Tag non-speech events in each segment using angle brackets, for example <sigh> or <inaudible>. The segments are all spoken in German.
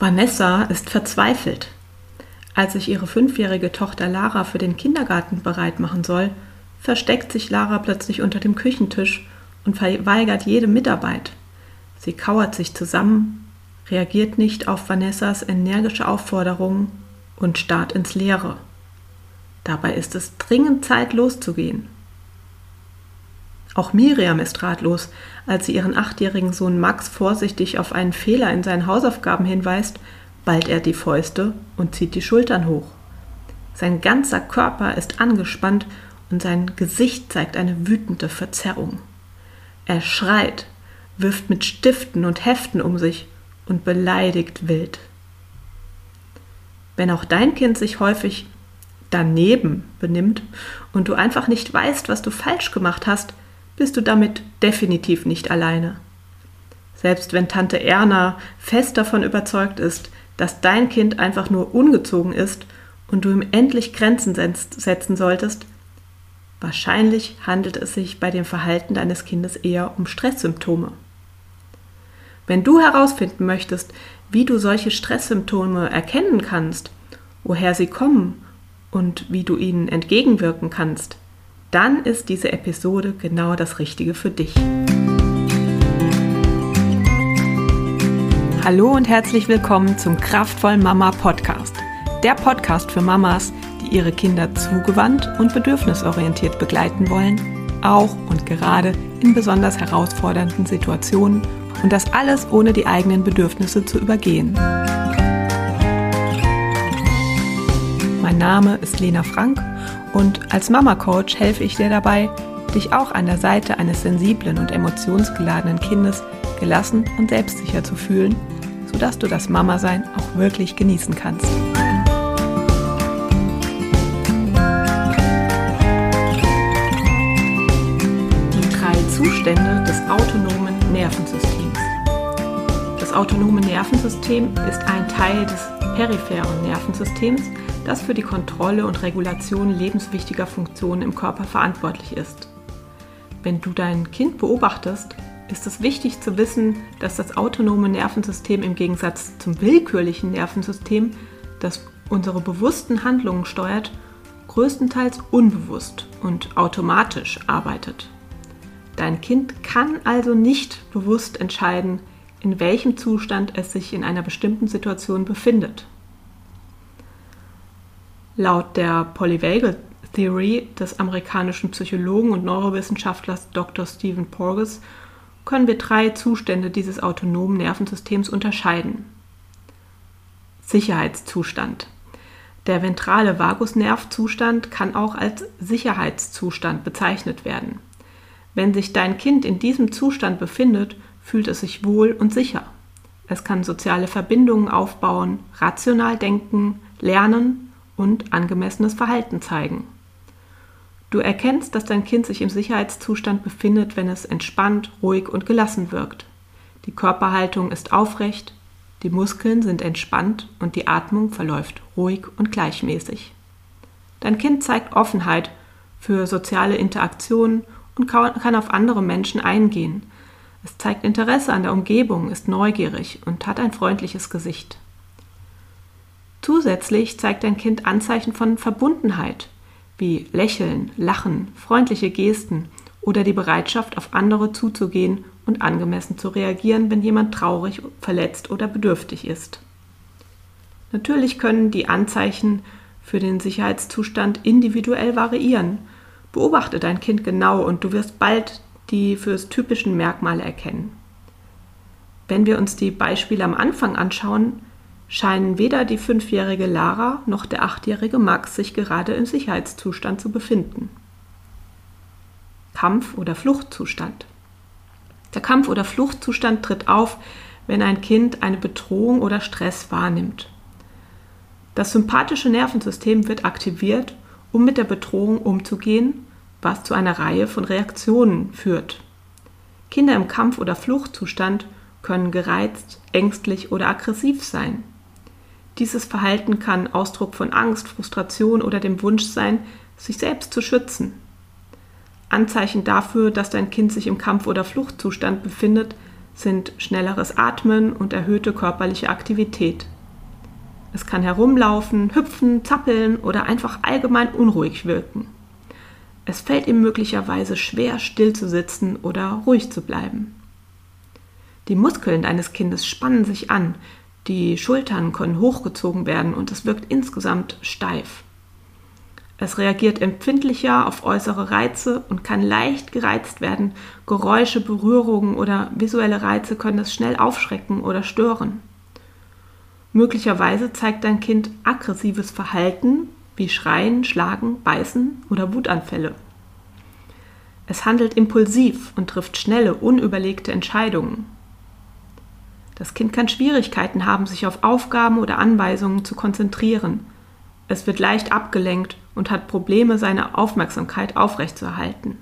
Vanessa ist verzweifelt. Als sich ihre fünfjährige Tochter Lara für den Kindergarten bereit machen soll, versteckt sich Lara plötzlich unter dem Küchentisch und verweigert jede Mitarbeit. Sie kauert sich zusammen, reagiert nicht auf Vanessas energische Aufforderungen und starrt ins Leere. Dabei ist es dringend Zeit loszugehen. Auch Miriam ist ratlos, als sie ihren achtjährigen Sohn Max vorsichtig auf einen Fehler in seinen Hausaufgaben hinweist, ballt er die Fäuste und zieht die Schultern hoch. Sein ganzer Körper ist angespannt und sein Gesicht zeigt eine wütende Verzerrung. Er schreit, wirft mit Stiften und Heften um sich und beleidigt wild. Wenn auch dein Kind sich häufig daneben benimmt und du einfach nicht weißt, was du falsch gemacht hast, bist du damit definitiv nicht alleine. Selbst wenn Tante Erna fest davon überzeugt ist, dass dein Kind einfach nur ungezogen ist und du ihm endlich Grenzen setzen solltest, wahrscheinlich handelt es sich bei dem Verhalten deines Kindes eher um Stresssymptome. Wenn du herausfinden möchtest, wie du solche Stresssymptome erkennen kannst, woher sie kommen und wie du ihnen entgegenwirken kannst, dann ist diese Episode genau das Richtige für dich. Hallo und herzlich willkommen zum Kraftvoll Mama Podcast. Der Podcast für Mamas, die ihre Kinder zugewandt und bedürfnisorientiert begleiten wollen, auch und gerade in besonders herausfordernden Situationen und das alles ohne die eigenen Bedürfnisse zu übergehen. Mein Name ist Lena Frank und als Mama-Coach helfe ich dir dabei, dich auch an der Seite eines sensiblen und emotionsgeladenen Kindes gelassen und selbstsicher zu fühlen, sodass du das Mama-Sein auch wirklich genießen kannst. Die drei Zustände des autonomen Nervensystems. Das autonome Nervensystem ist ein Teil des peripheren Nervensystems, das für die Kontrolle und Regulation lebenswichtiger Funktionen im Körper verantwortlich ist. Wenn du dein Kind beobachtest, ist es wichtig zu wissen, dass das autonome Nervensystem im Gegensatz zum willkürlichen Nervensystem, das unsere bewussten Handlungen steuert, größtenteils unbewusst und automatisch arbeitet. Dein Kind kann also nicht bewusst entscheiden, in welchem Zustand es sich in einer bestimmten Situation befindet. Laut der Polyvagal Theory des amerikanischen Psychologen und Neurowissenschaftlers Dr. Stephen Porges können wir drei Zustände dieses autonomen Nervensystems unterscheiden. Sicherheitszustand. Der ventrale Vagusnervzustand kann auch als Sicherheitszustand bezeichnet werden. Wenn sich dein Kind in diesem Zustand befindet, fühlt es sich wohl und sicher. Es kann soziale Verbindungen aufbauen, rational denken, lernen und angemessenes Verhalten zeigen. Du erkennst, dass dein Kind sich im Sicherheitszustand befindet, wenn es entspannt, ruhig und gelassen wirkt. Die Körperhaltung ist aufrecht, die Muskeln sind entspannt und die Atmung verläuft ruhig und gleichmäßig. Dein Kind zeigt Offenheit für soziale Interaktionen und kann auf andere Menschen eingehen. Es zeigt Interesse an der Umgebung, ist neugierig und hat ein freundliches Gesicht. Zusätzlich zeigt dein Kind Anzeichen von Verbundenheit, wie Lächeln, Lachen, freundliche Gesten oder die Bereitschaft, auf andere zuzugehen und angemessen zu reagieren, wenn jemand traurig, verletzt oder bedürftig ist. Natürlich können die Anzeichen für den Sicherheitszustand individuell variieren. Beobachte dein Kind genau und du wirst bald die fürs typischen Merkmale erkennen. Wenn wir uns die Beispiele am Anfang anschauen, scheinen weder die fünfjährige Lara noch der achtjährige Max sich gerade im Sicherheitszustand zu befinden. Kampf- oder Fluchtzustand. Der Kampf- oder Fluchtzustand tritt auf, wenn ein Kind eine Bedrohung oder Stress wahrnimmt. Das sympathische Nervensystem wird aktiviert, um mit der Bedrohung umzugehen, was zu einer Reihe von Reaktionen führt. Kinder im Kampf- oder Fluchtzustand können gereizt, ängstlich oder aggressiv sein. Dieses Verhalten kann Ausdruck von Angst, Frustration oder dem Wunsch sein, sich selbst zu schützen. Anzeichen dafür, dass dein Kind sich im Kampf- oder Fluchtzustand befindet, sind schnelleres Atmen und erhöhte körperliche Aktivität. Es kann herumlaufen, hüpfen, zappeln oder einfach allgemein unruhig wirken. Es fällt ihm möglicherweise schwer, still zu sitzen oder ruhig zu bleiben. Die Muskeln deines Kindes spannen sich an, die Schultern können hochgezogen werden und es wirkt insgesamt steif. Es reagiert empfindlicher auf äußere Reize und kann leicht gereizt werden. Geräusche, Berührungen oder visuelle Reize können es schnell aufschrecken oder stören. Möglicherweise zeigt dein Kind aggressives Verhalten wie Schreien, Schlagen, Beißen oder Wutanfälle. Es handelt impulsiv und trifft schnelle, unüberlegte Entscheidungen. Das Kind kann Schwierigkeiten haben, sich auf Aufgaben oder Anweisungen zu konzentrieren. Es wird leicht abgelenkt und hat Probleme, seine Aufmerksamkeit aufrechtzuerhalten.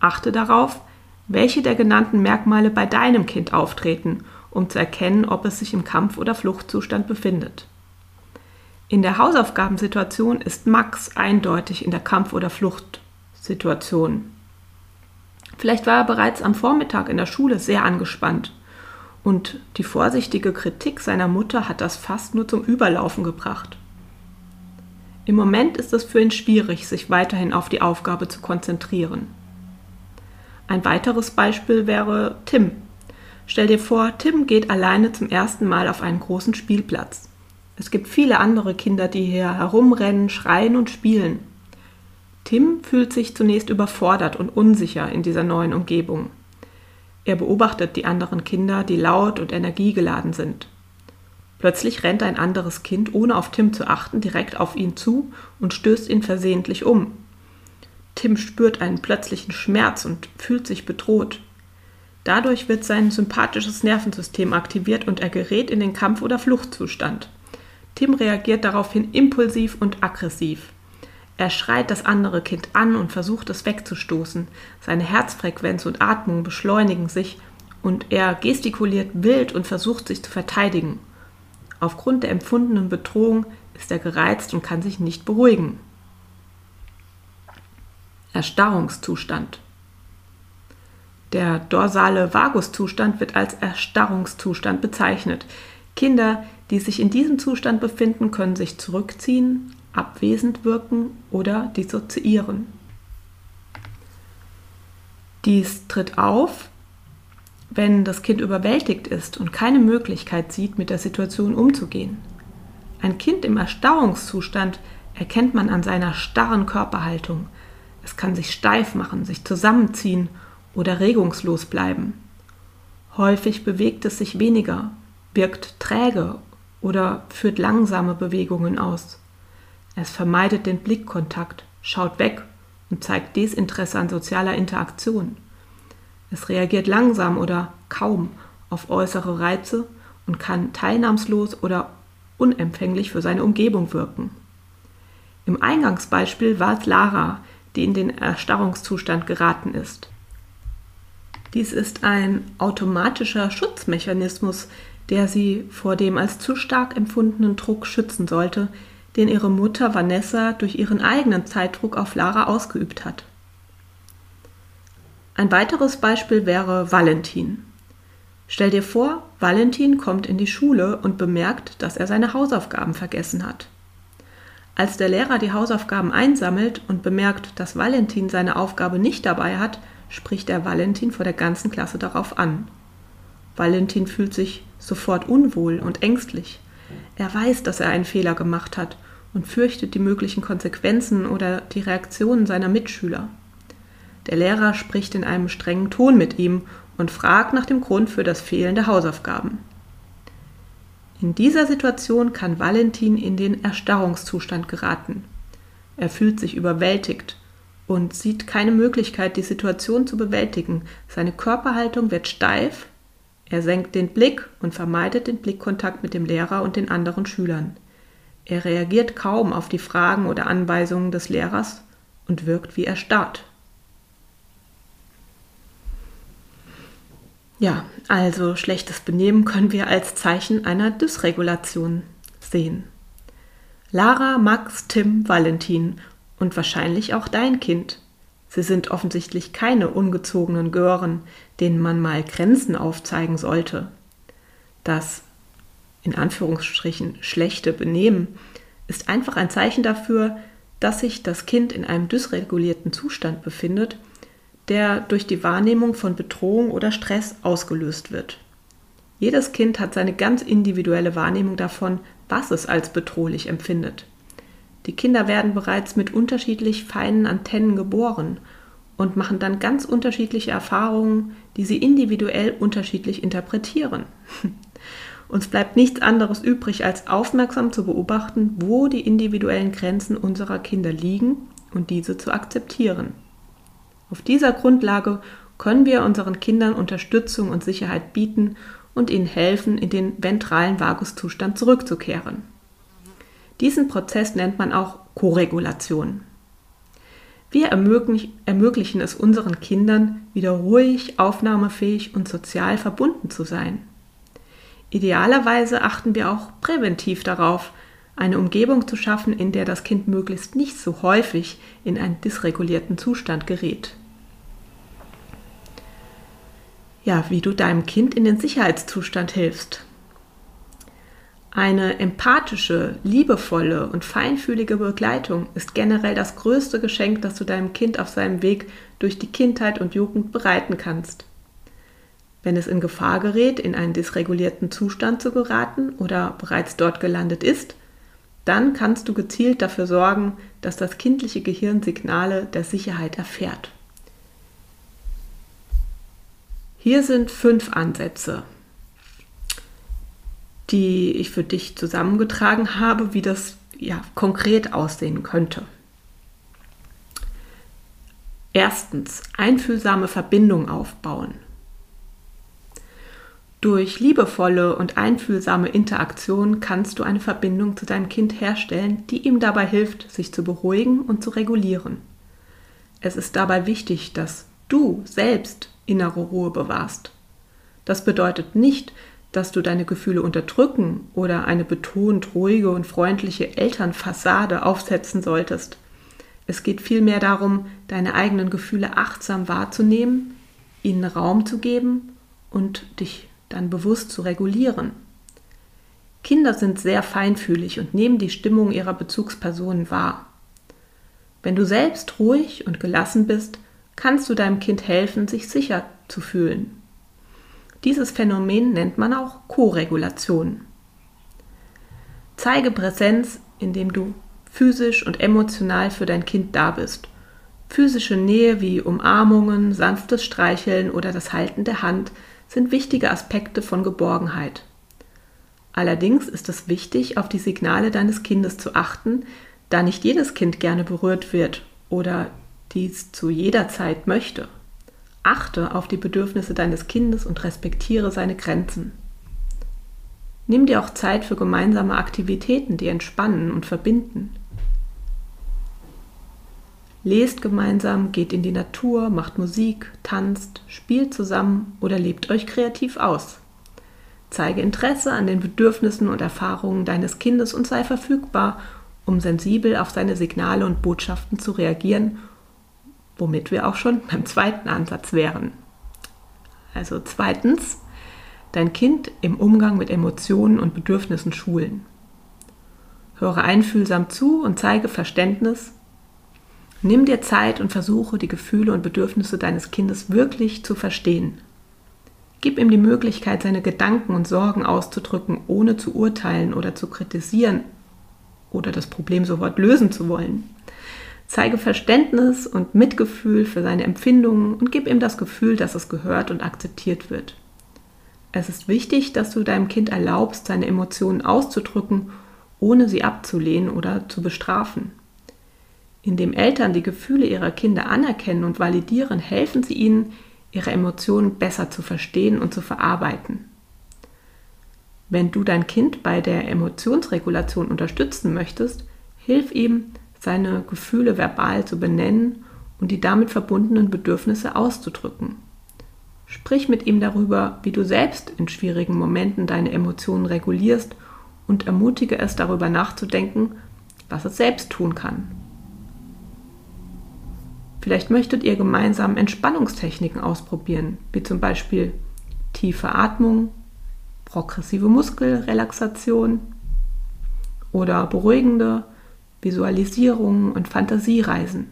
Achte darauf, welche der genannten Merkmale bei deinem Kind auftreten, um zu erkennen, ob es sich im Kampf- oder Fluchtzustand befindet. In der Hausaufgabensituation ist Max eindeutig in der Kampf- oder Fluchtsituation. Vielleicht war er bereits am Vormittag in der Schule sehr angespannt und die vorsichtige Kritik seiner Mutter hat das fast nur zum Überlaufen gebracht. Im Moment ist es für ihn schwierig, sich weiterhin auf die Aufgabe zu konzentrieren. Ein weiteres Beispiel wäre Tim. Stell dir vor, Tim geht alleine zum ersten Mal auf einen großen Spielplatz. Es gibt viele andere Kinder, die hier herumrennen, schreien und spielen. Tim fühlt sich zunächst überfordert und unsicher in dieser neuen Umgebung. Er beobachtet die anderen Kinder, die laut und energiegeladen sind. Plötzlich rennt ein anderes Kind, ohne auf Tim zu achten, direkt auf ihn zu und stößt ihn versehentlich um. Tim spürt einen plötzlichen Schmerz und fühlt sich bedroht. Dadurch wird sein sympathisches Nervensystem aktiviert und er gerät in den Kampf- oder Fluchtzustand. Tim reagiert daraufhin impulsiv und aggressiv. Er schreit das andere Kind an und versucht es wegzustoßen. Seine Herzfrequenz und Atmung beschleunigen sich und er gestikuliert wild und versucht sich zu verteidigen. Aufgrund der empfundenen Bedrohung ist er gereizt und kann sich nicht beruhigen. Erstarrungszustand. Der dorsale Vaguszustand wird als Erstarrungszustand bezeichnet. Kinder, die sich in diesem Zustand befinden, können sich zurückziehen, abwesend wirken oder dissoziieren. Dies tritt auf, wenn das Kind überwältigt ist und keine Möglichkeit sieht, mit der Situation umzugehen. Ein Kind im Erstarrungszustand erkennt man an seiner starren Körperhaltung. Es kann sich steif machen, sich zusammenziehen oder regungslos bleiben. Häufig bewegt es sich weniger, wirkt träge oder führt langsame Bewegungen aus. Es vermeidet den Blickkontakt, schaut weg und zeigt Desinteresse an sozialer Interaktion. Es reagiert langsam oder kaum auf äußere Reize und kann teilnahmslos oder unempfänglich für seine Umgebung wirken. Im Eingangsbeispiel war es Lara, die in den Erstarrungszustand geraten ist. Dies ist ein automatischer Schutzmechanismus, der sie vor dem als zu stark empfundenen Druck schützen sollte, den ihre Mutter Vanessa durch ihren eigenen Zeitdruck auf Lara ausgeübt hat. Ein weiteres Beispiel wäre Valentin. Stell dir vor, Valentin kommt in die Schule und bemerkt, dass er seine Hausaufgaben vergessen hat. Als der Lehrer die Hausaufgaben einsammelt und bemerkt, dass Valentin seine Aufgabe nicht dabei hat, spricht er Valentin vor der ganzen Klasse darauf an. Valentin fühlt sich sofort unwohl und ängstlich. Er weiß, dass er einen Fehler gemacht hat und fürchtet die möglichen Konsequenzen oder die Reaktionen seiner Mitschüler. Der Lehrer spricht in einem strengen Ton mit ihm und fragt nach dem Grund für das Fehlen der Hausaufgaben. In dieser Situation kann Valentin in den Erstarrungszustand geraten. Er fühlt sich überwältigt und sieht keine Möglichkeit, die Situation zu bewältigen. Seine Körperhaltung wird steif, er senkt den Blick und vermeidet den Blickkontakt mit dem Lehrer und den anderen Schülern. Er reagiert kaum auf die Fragen oder Anweisungen des Lehrers und wirkt wie erstarrt. Ja, also schlechtes Benehmen können wir als Zeichen einer Dysregulation sehen. Lara, Max, Tim, Valentin und wahrscheinlich auch dein Kind Sie sind offensichtlich keine ungezogenen Gören, denen man mal Grenzen aufzeigen sollte. Das in Anführungsstrichen schlechte Benehmen ist einfach ein Zeichen dafür, dass sich das Kind in einem dysregulierten Zustand befindet, der durch die Wahrnehmung von Bedrohung oder Stress ausgelöst wird. Jedes Kind hat seine ganz individuelle Wahrnehmung davon, was es als bedrohlich empfindet. Die Kinder werden bereits mit unterschiedlich feinen Antennen geboren und machen dann ganz unterschiedliche Erfahrungen, die sie individuell unterschiedlich interpretieren. <laughs> Uns bleibt nichts anderes übrig, als aufmerksam zu beobachten, wo die individuellen Grenzen unserer Kinder liegen und diese zu akzeptieren. Auf dieser Grundlage können wir unseren Kindern Unterstützung und Sicherheit bieten und ihnen helfen, in den ventralen Vaguszustand zurückzukehren. Diesen Prozess nennt man auch Koregulation. Wir ermöglichen es unseren Kindern, wieder ruhig, aufnahmefähig und sozial verbunden zu sein. Idealerweise achten wir auch präventiv darauf, eine Umgebung zu schaffen, in der das Kind möglichst nicht so häufig in einen dysregulierten Zustand gerät. Ja, wie du deinem Kind in den Sicherheitszustand hilfst. Eine empathische, liebevolle und feinfühlige Begleitung ist generell das größte Geschenk, das du deinem Kind auf seinem Weg durch die Kindheit und Jugend bereiten kannst. Wenn es in Gefahr gerät, in einen dysregulierten Zustand zu geraten oder bereits dort gelandet ist, dann kannst du gezielt dafür sorgen, dass das kindliche Gehirn Signale der Sicherheit erfährt. Hier sind fünf Ansätze, die ich für dich zusammengetragen habe, wie das ja, konkret aussehen könnte. Erstens, einfühlsame Verbindung aufbauen. Durch liebevolle und einfühlsame Interaktion kannst du eine Verbindung zu deinem Kind herstellen, die ihm dabei hilft, sich zu beruhigen und zu regulieren. Es ist dabei wichtig, dass du selbst innere Ruhe bewahrst. Das bedeutet nicht, dass du deine Gefühle unterdrücken oder eine betont ruhige und freundliche Elternfassade aufsetzen solltest. Es geht vielmehr darum, deine eigenen Gefühle achtsam wahrzunehmen, ihnen Raum zu geben und dich dann bewusst zu regulieren. Kinder sind sehr feinfühlig und nehmen die Stimmung ihrer Bezugspersonen wahr. Wenn du selbst ruhig und gelassen bist, kannst du deinem Kind helfen, sich sicher zu fühlen. Dieses Phänomen nennt man auch Koregulation. Zeige Präsenz, indem du physisch und emotional für dein Kind da bist. Physische Nähe wie Umarmungen, sanftes Streicheln oder das Halten der Hand sind wichtige Aspekte von Geborgenheit. Allerdings ist es wichtig, auf die Signale deines Kindes zu achten, da nicht jedes Kind gerne berührt wird oder dies zu jeder Zeit möchte. Achte auf die Bedürfnisse deines Kindes und respektiere seine Grenzen. Nimm dir auch Zeit für gemeinsame Aktivitäten, die entspannen und verbinden. Lest gemeinsam, geht in die Natur, macht Musik, tanzt, spielt zusammen oder lebt euch kreativ aus. Zeige Interesse an den Bedürfnissen und Erfahrungen deines Kindes und sei verfügbar, um sensibel auf seine Signale und Botschaften zu reagieren womit wir auch schon beim zweiten Ansatz wären. Also zweitens, dein Kind im Umgang mit Emotionen und Bedürfnissen schulen. Höre einfühlsam zu und zeige Verständnis. Nimm dir Zeit und versuche, die Gefühle und Bedürfnisse deines Kindes wirklich zu verstehen. Gib ihm die Möglichkeit, seine Gedanken und Sorgen auszudrücken, ohne zu urteilen oder zu kritisieren oder das Problem sofort lösen zu wollen. Zeige Verständnis und Mitgefühl für seine Empfindungen und gib ihm das Gefühl, dass es gehört und akzeptiert wird. Es ist wichtig, dass du deinem Kind erlaubst, seine Emotionen auszudrücken, ohne sie abzulehnen oder zu bestrafen. Indem Eltern die Gefühle ihrer Kinder anerkennen und validieren, helfen sie ihnen, ihre Emotionen besser zu verstehen und zu verarbeiten. Wenn du dein Kind bei der Emotionsregulation unterstützen möchtest, hilf ihm, seine Gefühle verbal zu benennen und die damit verbundenen Bedürfnisse auszudrücken. Sprich mit ihm darüber, wie du selbst in schwierigen Momenten deine Emotionen regulierst und ermutige es darüber nachzudenken, was es selbst tun kann. Vielleicht möchtet ihr gemeinsam Entspannungstechniken ausprobieren, wie zum Beispiel tiefe Atmung, progressive Muskelrelaxation oder beruhigende Visualisierungen und Fantasiereisen.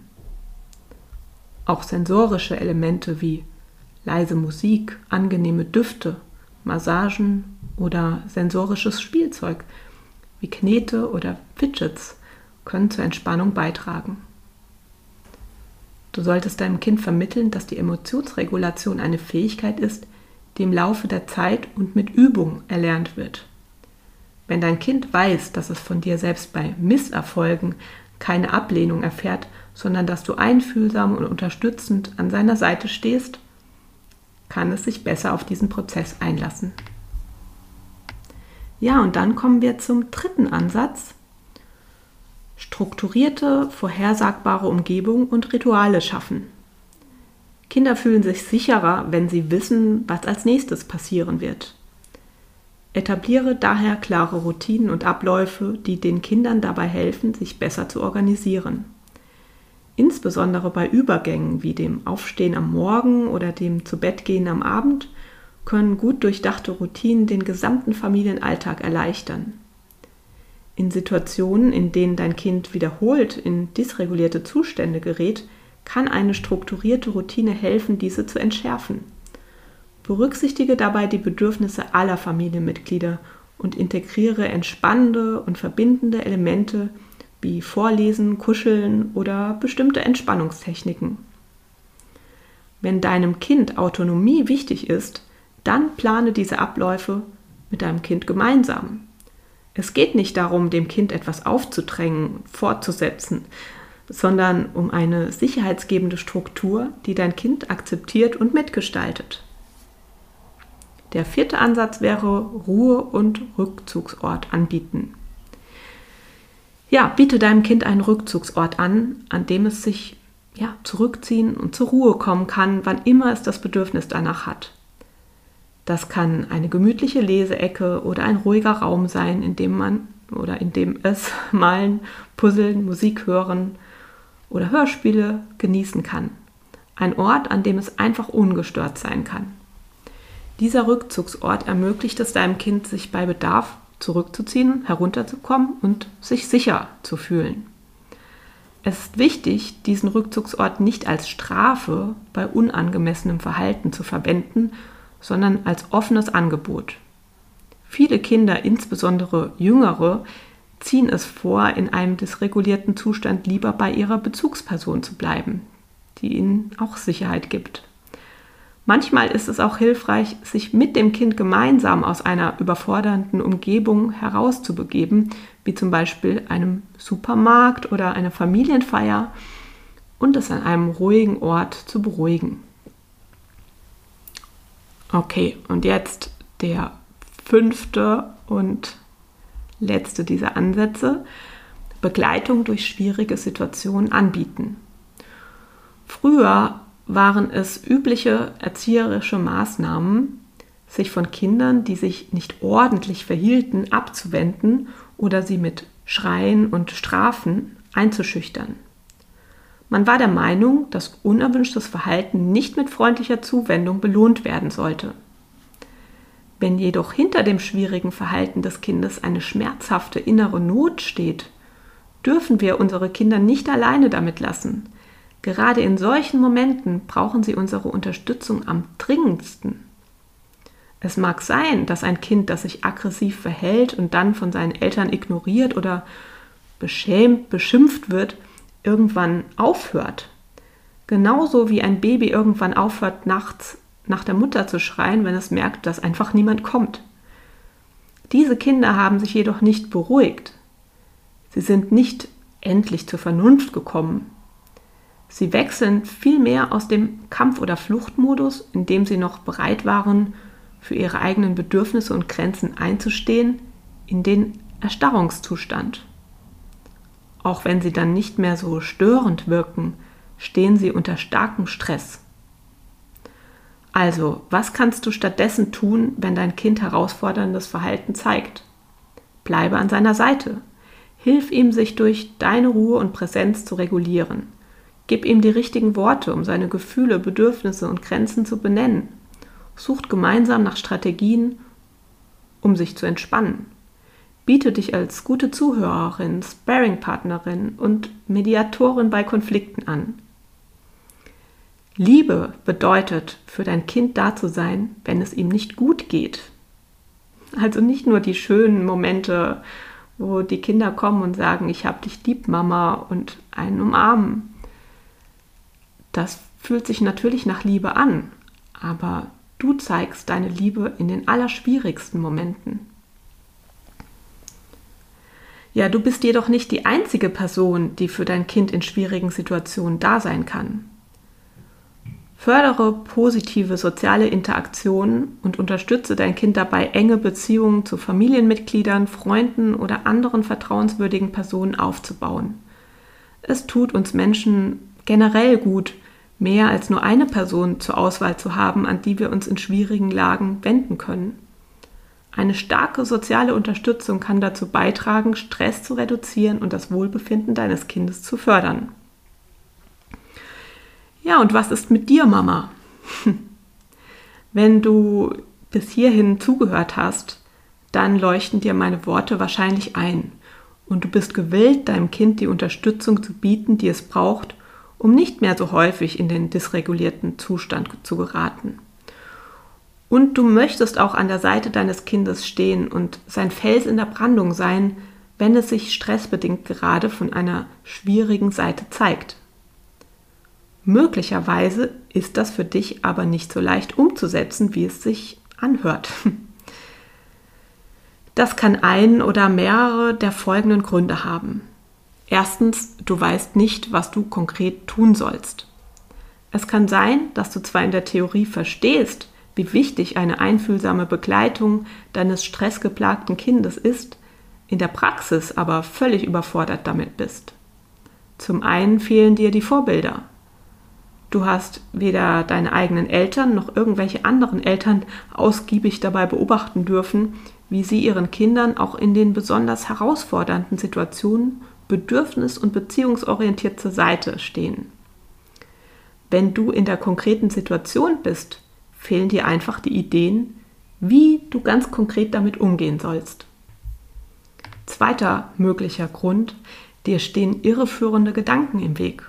Auch sensorische Elemente wie leise Musik, angenehme Düfte, Massagen oder sensorisches Spielzeug wie Knete oder Fidgets können zur Entspannung beitragen. Du solltest deinem Kind vermitteln, dass die Emotionsregulation eine Fähigkeit ist, die im Laufe der Zeit und mit Übung erlernt wird. Wenn dein Kind weiß, dass es von dir selbst bei Misserfolgen keine Ablehnung erfährt, sondern dass du einfühlsam und unterstützend an seiner Seite stehst, kann es sich besser auf diesen Prozess einlassen. Ja, und dann kommen wir zum dritten Ansatz. Strukturierte, vorhersagbare Umgebung und Rituale schaffen. Kinder fühlen sich sicherer, wenn sie wissen, was als nächstes passieren wird. Etabliere daher klare Routinen und Abläufe, die den Kindern dabei helfen, sich besser zu organisieren. Insbesondere bei Übergängen wie dem Aufstehen am Morgen oder dem Zubettgehen am Abend können gut durchdachte Routinen den gesamten Familienalltag erleichtern. In Situationen, in denen dein Kind wiederholt in dysregulierte Zustände gerät, kann eine strukturierte Routine helfen, diese zu entschärfen. Berücksichtige dabei die Bedürfnisse aller Familienmitglieder und integriere entspannende und verbindende Elemente, wie Vorlesen, Kuscheln oder bestimmte Entspannungstechniken. Wenn deinem Kind Autonomie wichtig ist, dann plane diese Abläufe mit deinem Kind gemeinsam. Es geht nicht darum, dem Kind etwas aufzudrängen, fortzusetzen, sondern um eine sicherheitsgebende Struktur, die dein Kind akzeptiert und mitgestaltet. Der vierte Ansatz wäre Ruhe- und Rückzugsort anbieten. Ja, biete deinem Kind einen Rückzugsort an, an dem es sich ja, zurückziehen und zur Ruhe kommen kann, wann immer es das Bedürfnis danach hat. Das kann eine gemütliche Leseecke oder ein ruhiger Raum sein, in dem man oder in dem es <laughs> malen, puzzeln, Musik hören oder Hörspiele genießen kann. Ein Ort, an dem es einfach ungestört sein kann. Dieser Rückzugsort ermöglicht es deinem Kind, sich bei Bedarf zurückzuziehen, herunterzukommen und sich sicher zu fühlen. Es ist wichtig, diesen Rückzugsort nicht als Strafe bei unangemessenem Verhalten zu verwenden, sondern als offenes Angebot. Viele Kinder, insbesondere jüngere, ziehen es vor, in einem dysregulierten Zustand lieber bei ihrer Bezugsperson zu bleiben, die ihnen auch Sicherheit gibt. Manchmal ist es auch hilfreich, sich mit dem Kind gemeinsam aus einer überfordernden Umgebung herauszubegeben, wie zum Beispiel einem Supermarkt oder einer Familienfeier, und es an einem ruhigen Ort zu beruhigen. Okay, und jetzt der fünfte und letzte dieser Ansätze. Begleitung durch schwierige Situationen anbieten. Früher waren es übliche erzieherische Maßnahmen, sich von Kindern, die sich nicht ordentlich verhielten, abzuwenden oder sie mit Schreien und Strafen einzuschüchtern. Man war der Meinung, dass unerwünschtes Verhalten nicht mit freundlicher Zuwendung belohnt werden sollte. Wenn jedoch hinter dem schwierigen Verhalten des Kindes eine schmerzhafte innere Not steht, dürfen wir unsere Kinder nicht alleine damit lassen, Gerade in solchen Momenten brauchen sie unsere Unterstützung am dringendsten. Es mag sein, dass ein Kind, das sich aggressiv verhält und dann von seinen Eltern ignoriert oder beschämt, beschimpft wird, irgendwann aufhört. Genauso wie ein Baby irgendwann aufhört, nachts nach der Mutter zu schreien, wenn es merkt, dass einfach niemand kommt. Diese Kinder haben sich jedoch nicht beruhigt. Sie sind nicht endlich zur Vernunft gekommen, Sie wechseln vielmehr aus dem Kampf- oder Fluchtmodus, in dem sie noch bereit waren, für ihre eigenen Bedürfnisse und Grenzen einzustehen, in den Erstarrungszustand. Auch wenn sie dann nicht mehr so störend wirken, stehen sie unter starkem Stress. Also, was kannst du stattdessen tun, wenn dein Kind herausforderndes Verhalten zeigt? Bleibe an seiner Seite. Hilf ihm, sich durch deine Ruhe und Präsenz zu regulieren. Gib ihm die richtigen Worte, um seine Gefühle, Bedürfnisse und Grenzen zu benennen. Sucht gemeinsam nach Strategien, um sich zu entspannen. Biete dich als gute Zuhörerin, Sparringpartnerin und Mediatorin bei Konflikten an. Liebe bedeutet, für dein Kind da zu sein, wenn es ihm nicht gut geht. Also nicht nur die schönen Momente, wo die Kinder kommen und sagen, ich hab dich lieb, Mama, und einen umarmen. Das fühlt sich natürlich nach Liebe an, aber du zeigst deine Liebe in den allerschwierigsten Momenten. Ja, du bist jedoch nicht die einzige Person, die für dein Kind in schwierigen Situationen da sein kann. Fördere positive soziale Interaktionen und unterstütze dein Kind dabei, enge Beziehungen zu Familienmitgliedern, Freunden oder anderen vertrauenswürdigen Personen aufzubauen. Es tut uns Menschen generell gut, mehr als nur eine Person zur Auswahl zu haben, an die wir uns in schwierigen Lagen wenden können. Eine starke soziale Unterstützung kann dazu beitragen, Stress zu reduzieren und das Wohlbefinden deines Kindes zu fördern. Ja, und was ist mit dir, Mama? <laughs> Wenn du bis hierhin zugehört hast, dann leuchten dir meine Worte wahrscheinlich ein und du bist gewillt, deinem Kind die Unterstützung zu bieten, die es braucht, um nicht mehr so häufig in den dysregulierten Zustand zu geraten. Und du möchtest auch an der Seite deines Kindes stehen und sein Fels in der Brandung sein, wenn es sich stressbedingt gerade von einer schwierigen Seite zeigt. Möglicherweise ist das für dich aber nicht so leicht umzusetzen, wie es sich anhört. Das kann einen oder mehrere der folgenden Gründe haben. Erstens, du weißt nicht, was du konkret tun sollst. Es kann sein, dass du zwar in der Theorie verstehst, wie wichtig eine einfühlsame Begleitung deines stressgeplagten Kindes ist, in der Praxis aber völlig überfordert damit bist. Zum einen fehlen dir die Vorbilder. Du hast weder deine eigenen Eltern noch irgendwelche anderen Eltern ausgiebig dabei beobachten dürfen, wie sie ihren Kindern auch in den besonders herausfordernden Situationen bedürfnis- und beziehungsorientiert zur Seite stehen. Wenn du in der konkreten Situation bist, fehlen dir einfach die Ideen, wie du ganz konkret damit umgehen sollst. Zweiter möglicher Grund, dir stehen irreführende Gedanken im Weg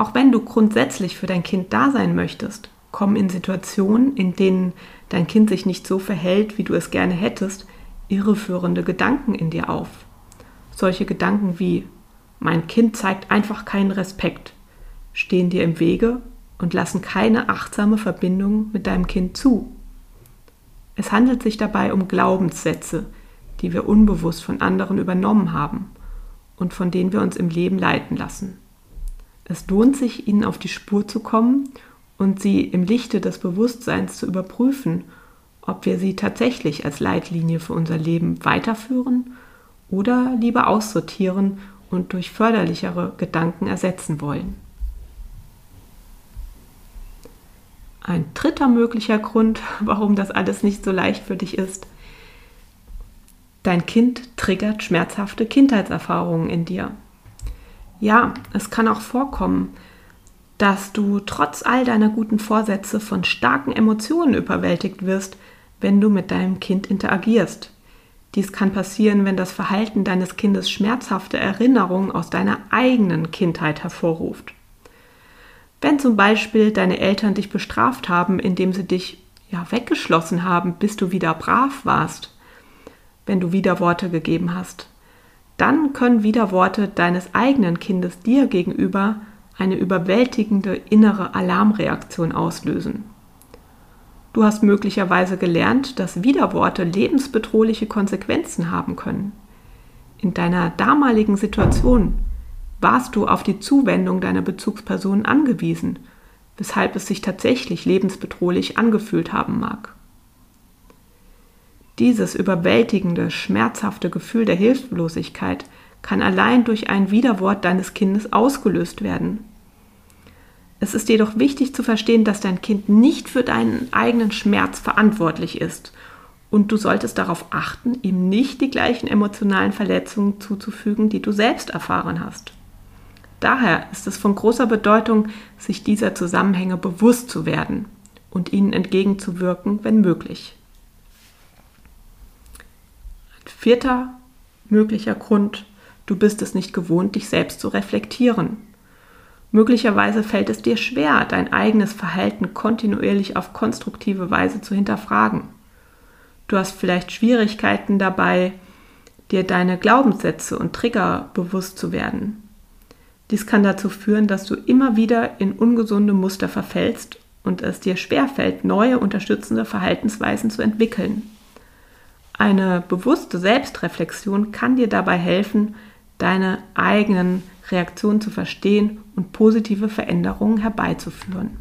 auch wenn du grundsätzlich für dein Kind da sein möchtest, kommen in Situationen, in denen dein Kind sich nicht so verhält, wie du es gerne hättest, irreführende Gedanken in dir auf. Solche Gedanken wie mein Kind zeigt einfach keinen Respekt, stehen dir im Wege und lassen keine achtsame Verbindung mit deinem Kind zu. Es handelt sich dabei um Glaubenssätze, die wir unbewusst von anderen übernommen haben und von denen wir uns im Leben leiten lassen. Es lohnt sich, ihnen auf die Spur zu kommen und sie im Lichte des Bewusstseins zu überprüfen, ob wir sie tatsächlich als Leitlinie für unser Leben weiterführen oder lieber aussortieren und durch förderlichere Gedanken ersetzen wollen. Ein dritter möglicher Grund, <laughs> warum das alles nicht so leicht für dich ist, dein Kind triggert schmerzhafte Kindheitserfahrungen in dir. Ja, es kann auch vorkommen, dass du trotz all deiner guten Vorsätze von starken Emotionen überwältigt wirst, wenn du mit deinem Kind interagierst. Dies kann passieren, wenn das Verhalten deines Kindes schmerzhafte Erinnerungen aus deiner eigenen Kindheit hervorruft. Wenn zum Beispiel deine Eltern dich bestraft haben, indem sie dich ja weggeschlossen haben, bis du wieder brav warst, wenn du Widerworte gegeben hast, dann können Widerworte deines eigenen Kindes dir gegenüber eine überwältigende innere Alarmreaktion auslösen. Du hast möglicherweise gelernt, dass Widerworte lebensbedrohliche Konsequenzen haben können. In deiner damaligen Situation warst du auf die Zuwendung deiner Bezugsperson angewiesen, weshalb es sich tatsächlich lebensbedrohlich angefühlt haben mag. Dieses überwältigende, schmerzhafte Gefühl der Hilflosigkeit kann allein durch ein Widerwort deines Kindes ausgelöst werden. Es ist jedoch wichtig zu verstehen, dass dein Kind nicht für deinen eigenen Schmerz verantwortlich ist und du solltest darauf achten, ihm nicht die gleichen emotionalen Verletzungen zuzufügen, die du selbst erfahren hast. Daher ist es von großer Bedeutung, sich dieser Zusammenhänge bewusst zu werden und ihnen entgegenzuwirken, wenn möglich. Ein vierter möglicher Grund, du bist es nicht gewohnt, dich selbst zu reflektieren. Möglicherweise fällt es dir schwer, dein eigenes Verhalten kontinuierlich auf konstruktive Weise zu hinterfragen. Du hast vielleicht Schwierigkeiten dabei, dir deine Glaubenssätze und Trigger bewusst zu werden. Dies kann dazu führen, dass du immer wieder in ungesunde Muster verfällst und es dir schwerfällt, neue unterstützende Verhaltensweisen zu entwickeln. Eine bewusste Selbstreflexion kann dir dabei helfen, deine eigenen Reaktionen zu verstehen und positive Veränderungen herbeizuführen.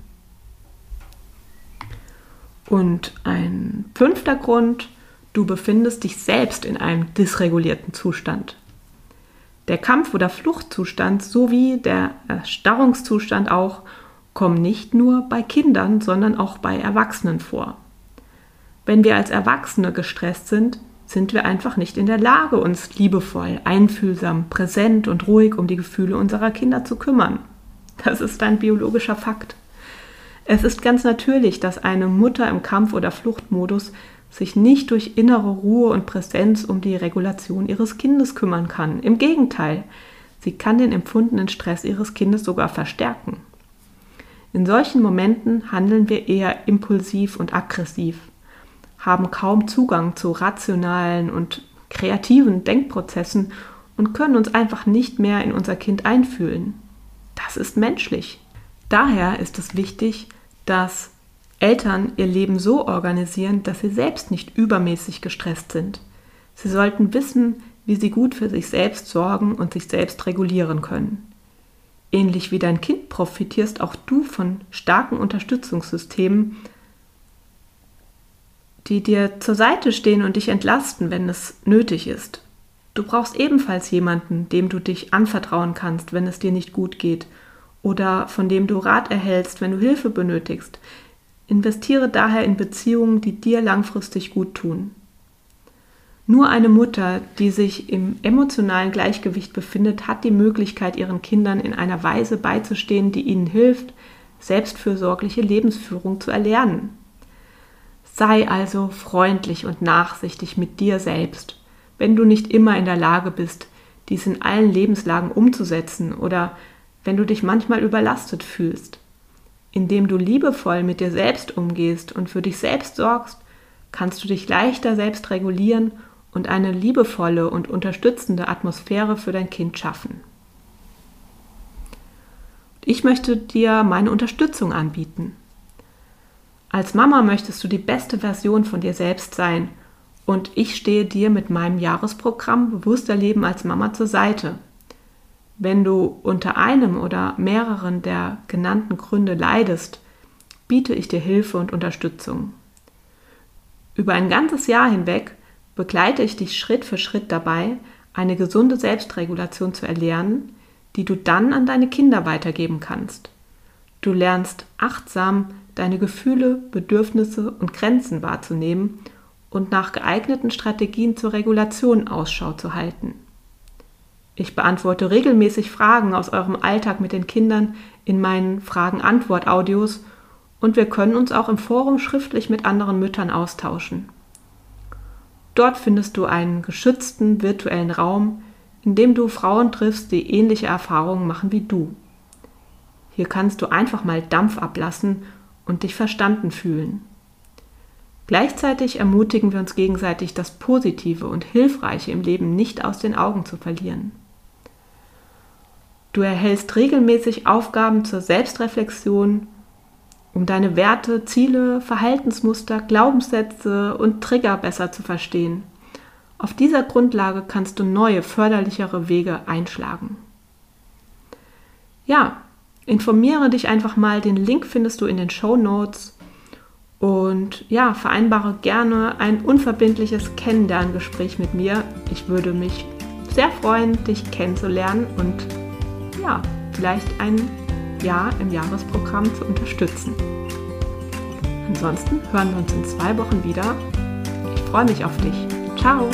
Und ein fünfter Grund, du befindest dich selbst in einem dysregulierten Zustand. Der Kampf- oder Fluchtzustand sowie der Erstarrungszustand auch kommen nicht nur bei Kindern, sondern auch bei Erwachsenen vor. Wenn wir als Erwachsene gestresst sind, sind wir einfach nicht in der Lage, uns liebevoll, einfühlsam, präsent und ruhig um die Gefühle unserer Kinder zu kümmern. Das ist ein biologischer Fakt. Es ist ganz natürlich, dass eine Mutter im Kampf- oder Fluchtmodus sich nicht durch innere Ruhe und Präsenz um die Regulation ihres Kindes kümmern kann. Im Gegenteil, sie kann den empfundenen Stress ihres Kindes sogar verstärken. In solchen Momenten handeln wir eher impulsiv und aggressiv, haben kaum Zugang zu rationalen und kreativen Denkprozessen und können uns einfach nicht mehr in unser Kind einfühlen. Das ist menschlich. Daher ist es wichtig, dass Eltern ihr Leben so organisieren, dass sie selbst nicht übermäßig gestresst sind. Sie sollten wissen, wie sie gut für sich selbst sorgen und sich selbst regulieren können. Ähnlich wie dein Kind profitierst auch du von starken Unterstützungssystemen, die dir zur Seite stehen und dich entlasten, wenn es nötig ist. Du brauchst ebenfalls jemanden, dem du dich anvertrauen kannst, wenn es dir nicht gut geht, oder von dem du Rat erhältst, wenn du Hilfe benötigst. Investiere daher in Beziehungen, die dir langfristig gut tun. Nur eine Mutter, die sich im emotionalen Gleichgewicht befindet, hat die Möglichkeit, ihren Kindern in einer Weise beizustehen, die ihnen hilft, selbstfürsorgliche Lebensführung zu erlernen. Sei also freundlich und nachsichtig mit dir selbst, wenn du nicht immer in der Lage bist, dies in allen Lebenslagen umzusetzen oder wenn du dich manchmal überlastet fühlst. Indem du liebevoll mit dir selbst umgehst und für dich selbst sorgst, kannst du dich leichter selbst regulieren und eine liebevolle und unterstützende Atmosphäre für dein Kind schaffen. Ich möchte dir meine Unterstützung anbieten. Als Mama möchtest du die beste Version von dir selbst sein und ich stehe dir mit meinem Jahresprogramm Bewusster Leben als Mama zur Seite. Wenn du unter einem oder mehreren der genannten Gründe leidest, biete ich dir Hilfe und Unterstützung. Über ein ganzes Jahr hinweg begleite ich dich Schritt für Schritt dabei, eine gesunde Selbstregulation zu erlernen, die du dann an deine Kinder weitergeben kannst. Du lernst achtsam deine Gefühle, Bedürfnisse und Grenzen wahrzunehmen und nach geeigneten Strategien zur Regulation Ausschau zu halten. Ich beantworte regelmäßig Fragen aus eurem Alltag mit den Kindern in meinen Fragen-Antwort-Audios und wir können uns auch im Forum schriftlich mit anderen Müttern austauschen. Dort findest du einen geschützten virtuellen Raum, in dem du Frauen triffst, die ähnliche Erfahrungen machen wie du. Hier kannst du einfach mal Dampf ablassen und dich verstanden fühlen. Gleichzeitig ermutigen wir uns gegenseitig, das Positive und Hilfreiche im Leben nicht aus den Augen zu verlieren. Du erhältst regelmäßig Aufgaben zur Selbstreflexion um deine Werte, Ziele, Verhaltensmuster, Glaubenssätze und Trigger besser zu verstehen. Auf dieser Grundlage kannst du neue, förderlichere Wege einschlagen. Ja, informiere dich einfach mal, den Link findest du in den Show Notes. Und ja, vereinbare gerne ein unverbindliches Kennenlerngespräch mit mir. Ich würde mich sehr freuen, dich kennenzulernen und ja, vielleicht ein Jahr im Jahresprogramm zu unterstützen. Ansonsten hören wir uns in zwei Wochen wieder. Ich freue mich auf dich. Ciao!